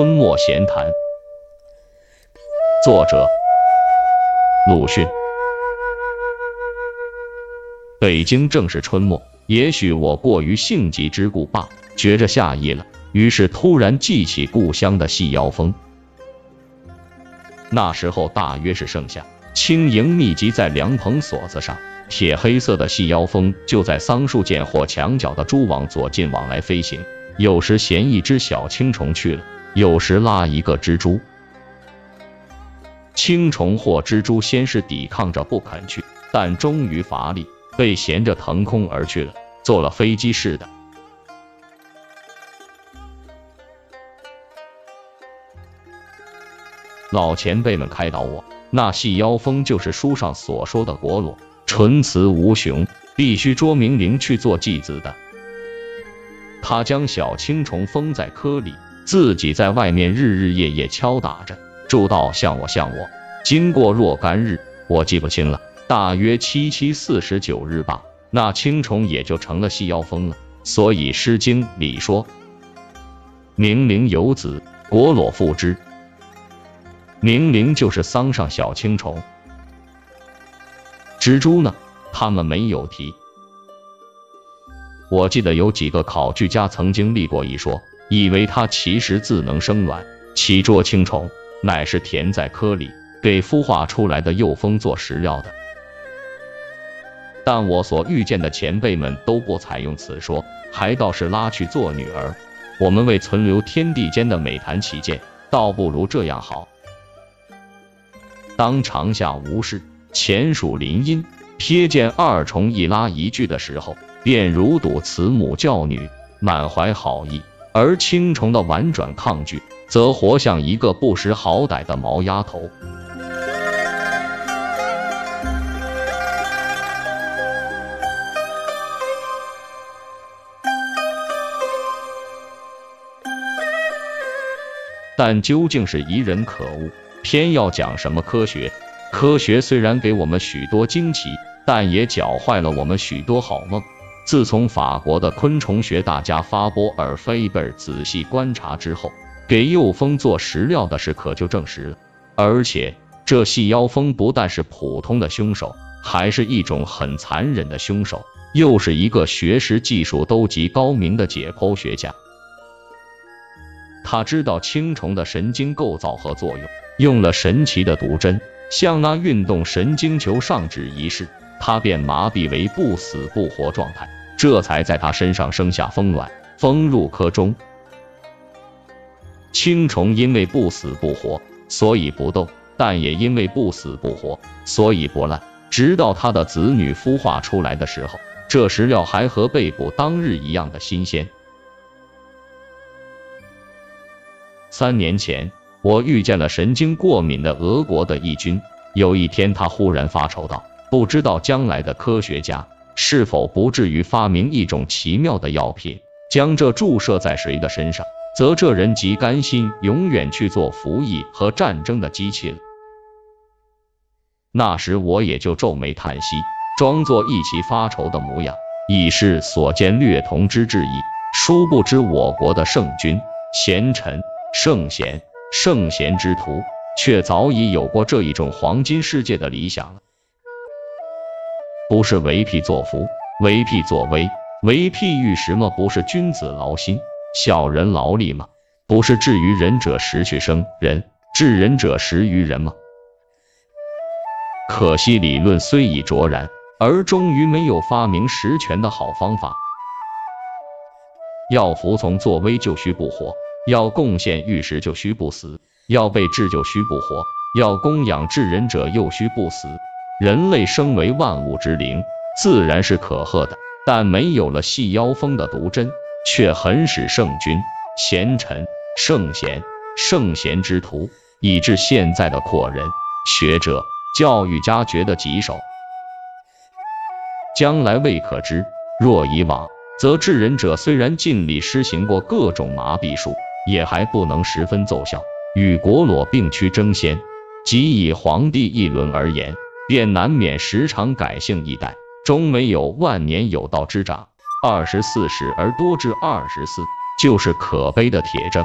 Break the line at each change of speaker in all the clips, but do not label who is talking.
春末闲谈，作者鲁迅。北京正是春末，也许我过于性急之故罢，觉着夏意了，于是突然记起故乡的细腰风。那时候大约是盛夏，轻盈密集在凉棚锁子上，铁黑色的细腰风就在桑树间或墙角的蛛网左近往来飞行，有时衔一只小青虫去了。有时拉一个蜘蛛，青虫或蜘蛛先是抵抗着不肯去，但终于乏力，被衔着腾空而去了，坐了飞机似的。老前辈们开导我，那细腰蜂就是书上所说的果裸，纯雌无雄，必须捉明灵去做继子的。他将小青虫封在窠里。自己在外面日日夜夜敲打着，住到像我像我。经过若干日，我记不清了，大约七七四十九日吧，那青虫也就成了细腰蜂了。所以《诗经》里说：“冥灵有子，果裸复之。”冥灵就是桑上小青虫。蜘蛛呢？他们没有提。我记得有几个考据家曾经立过一说。以为它其实自能生卵，其捉青虫，乃是填在窠里，给孵化出来的幼蜂做食料的。但我所遇见的前辈们都不采用此说，还倒是拉去做女儿。我们为存留天地间的美谈起见，倒不如这样好。当长夏无事，潜鼠林荫，瞥见二虫一拉一聚的时候，便如睹慈母教女，满怀好意。而青虫的婉转抗拒，则活像一个不识好歹的毛丫头。但究竟是疑人可恶，偏要讲什么科学？科学虽然给我们许多惊奇，但也搅坏了我们许多好梦。自从法国的昆虫学大家法波尔菲贝仔细观察之后，给幼蜂做食料的事可就证实了。而且这细腰蜂不但是普通的凶手，还是一种很残忍的凶手，又是一个学识技术都极高明的解剖学家。他知道青虫的神经构造和作用，用了神奇的毒针，像那运动神经球上指一试，他便麻痹为不死不活状态。这才在他身上生下蜂卵，蜂入壳中。青虫因为不死不活，所以不动；但也因为不死不活，所以不烂。直到他的子女孵化出来的时候，这食料还和被捕当日一样的新鲜。三年前，我遇见了神经过敏的俄国的义军。有一天，他忽然发愁道：“不知道将来的科学家。”是否不至于发明一种奇妙的药品，将这注射在谁的身上，则这人即甘心永远去做服役和战争的机器了？那时我也就皱眉叹息，装作一起发愁的模样，以示所见略同之志意。殊不知我国的圣君、贤臣、圣贤、圣贤之徒，却早已有过这一种黄金世界的理想了。不是为辟作福，为辟作威，为辟于什么？不是君子劳心，小人劳力吗？不是至于仁者时去生人，治人者时于人吗？可惜理论虽已卓然，而终于没有发明实权的好方法。要服从作威就须不活，要贡献玉石就须不死，要被治就须不活，要供养治人者又须不死。人类生为万物之灵，自然是可贺的，但没有了细腰蜂的毒针，却很使圣君、贤臣、圣贤、圣贤之徒，以致现在的阔人、学者、教育家觉得棘手。将来未可知。若以往，则治人者虽然尽力施行过各种麻痹术，也还不能十分奏效。与国裸并驱争先，即以皇帝一伦而言。便难免时常改姓易代，终没有万年有道之长。二十四史而多至二十四，就是可悲的铁证。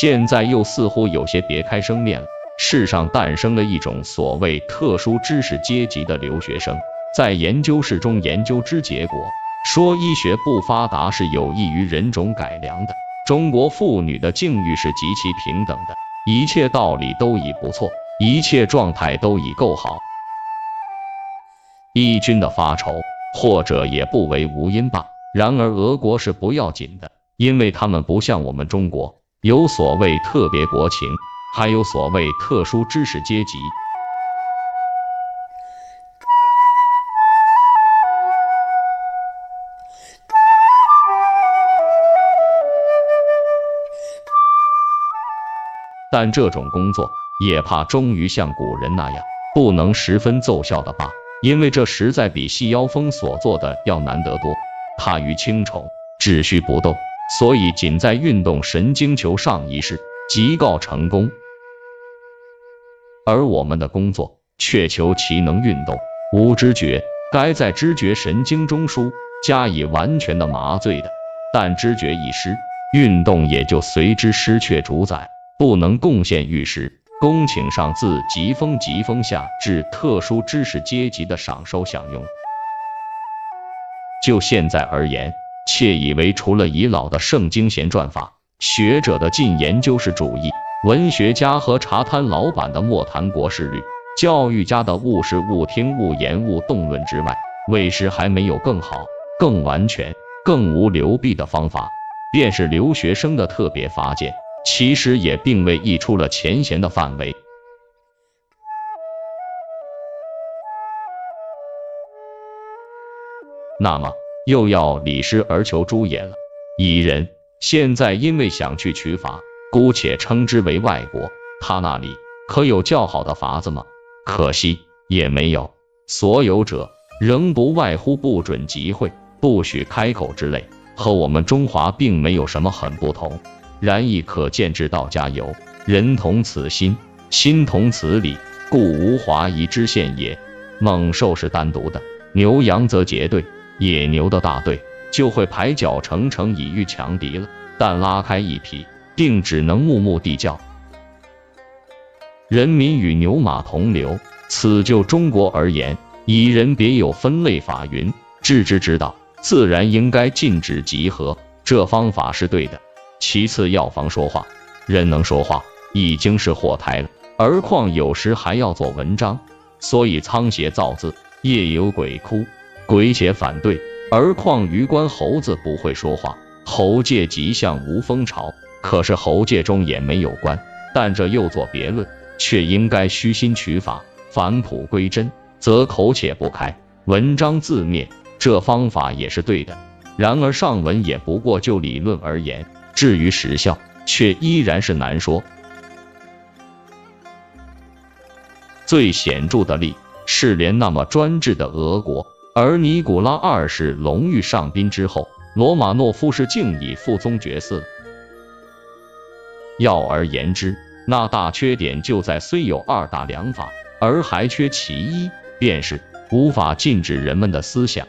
现在又似乎有些别开生面了。世上诞生了一种所谓特殊知识阶级的留学生，在研究室中研究之结果，说医学不发达是有益于人种改良的，中国妇女的境遇是极其平等的，一切道理都已不错，一切状态都已够好。义军的发愁，或者也不为无因吧。然而俄国是不要紧的，因为他们不像我们中国，有所谓特别国情，还有所谓特殊知识阶级。但这种工作也怕终于像古人那样，不能十分奏效的罢。因为这实在比细腰蜂所做的要难得多。它于轻虫只需不动，所以仅在运动神经球上一试即告成功。而我们的工作却求其能运动，无知觉，该在知觉神经中枢加以完全的麻醉的。但知觉一失，运动也就随之失去主宰，不能贡献玉石。恭请上自疾风疾风下至特殊知识阶级的赏收享用。就现在而言，窃以为除了已老的圣经贤传法、学者的进研究式主义、文学家和茶摊老板的莫谈国事律、教育家的勿视勿听勿言勿动论之外，为师还没有更好、更完全、更无流弊的方法。便是留学生的特别法件。其实也并未溢出了前贤的范围。那么又要李师而求诸也了。蚁人现在因为想去取法，姑且称之为外国，他那里可有较好的法子吗？可惜也没有。所有者仍不外乎不准集会、不许开口之类，和我们中华并没有什么很不同。然亦可见之道家有人同此心，心同此理，故无华夷之现也。猛兽是单独的，牛羊则结队，野牛的大队就会排脚成成以御强敌了。但拉开一匹，定只能目目地叫。人民与牛马同流，此就中国而言，以人别有分类法云，治之之道，自然应该禁止集合，这方法是对的。其次，药房说话，人能说话已经是祸胎了，而况有时还要做文章，所以仓颉造字，夜有鬼哭，鬼且反对。而况余官猴子不会说话，猴界极像无风巢，可是猴界中也没有官，但这又作别论，却应该虚心取法，返璞归真，则口且不开，文章自灭。这方法也是对的，然而上文也不过就理论而言。至于实效，却依然是难说。最显著的例是，连那么专制的俄国，而尼古拉二世龙御上宾之后，罗马诺夫是竟以父宗绝嗣。要而言之，那大缺点就在虽有二大良法，而还缺其一，便是无法禁止人们的思想。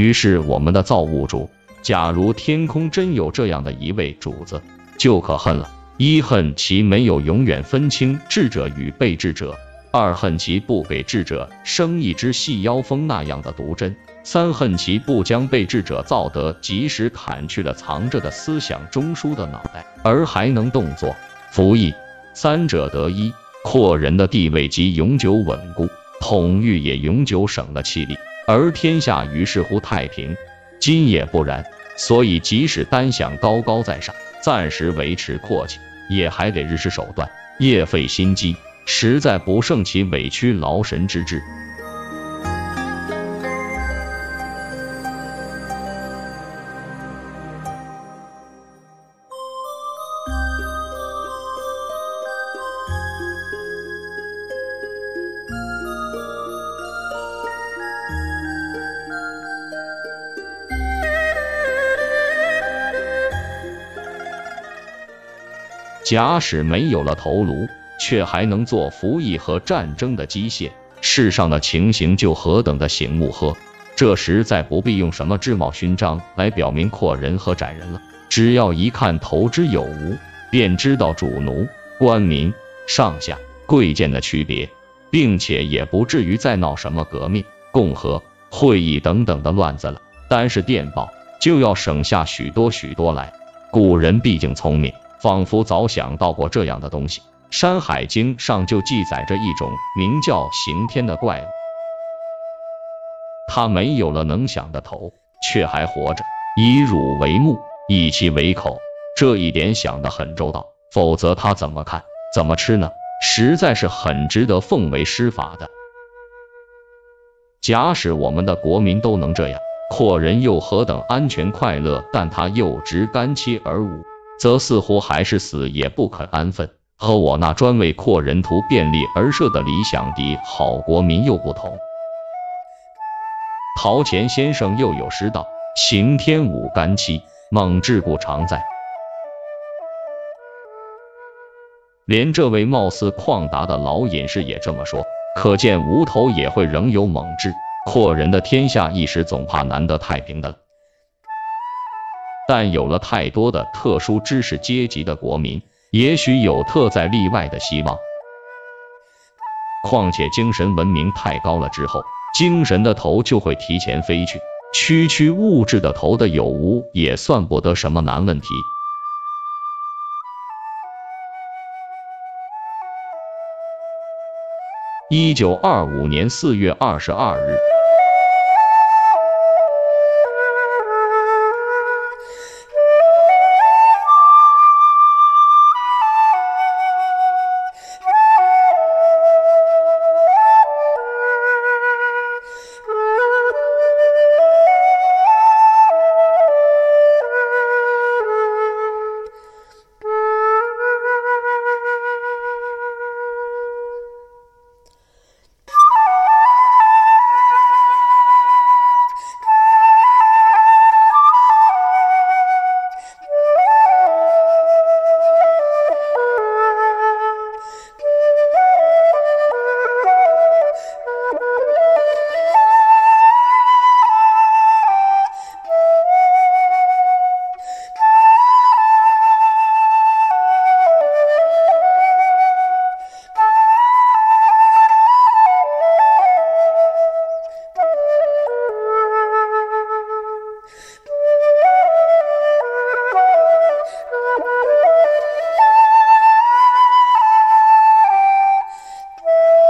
于是，我们的造物主，假如天空真有这样的一位主子，就可恨了：一恨其没有永远分清智者与被智者；二恨其不给智者生一只细腰蜂那样的毒针；三恨其不将被智者造得及时砍去了藏着的思想中枢的脑袋，而还能动作服役。三者得一，扩人的地位即永久稳固，统御也永久省了气力。而天下于是乎太平，今也不然，所以即使单想高高在上，暂时维持阔气，也还得日施手段，夜费心机，实在不胜其委屈劳神之志。假使没有了头颅，却还能做服役和战争的机械，世上的情形就何等的醒目呵！这时再不必用什么制帽勋章来表明阔人和窄人了，只要一看头之有无，便知道主奴、官民、上下、贵贱的区别，并且也不至于再闹什么革命、共和、会议等等的乱子了。单是电报就要省下许多许多来。古人毕竟聪明，仿佛早想到过这样的东西。《山海经》上就记载着一种名叫刑天的怪物，他没有了能想的头，却还活着，以乳为目，以其为口，这一点想得很周到，否则他怎么看怎么吃呢？实在是很值得奉为师法的。假使我们的国民都能这样。阔人又何等安全快乐？但他又执干切而无，则似乎还是死也不肯安分。和我那专为阔人图便利而设的理想的好国民又不同。陶潜先生又有诗道：“行天舞干戚，猛志故常在。”连这位貌似旷达的老隐士也这么说，可见无头也会仍有猛志。阔人的天下一时总怕难得太平的，但有了太多的特殊知识阶级的国民，也许有特在例外的希望。况且精神文明太高了之后，精神的头就会提前飞去，区区物质的头的有无也算不得什么难问题。一九二五年四月二十二日。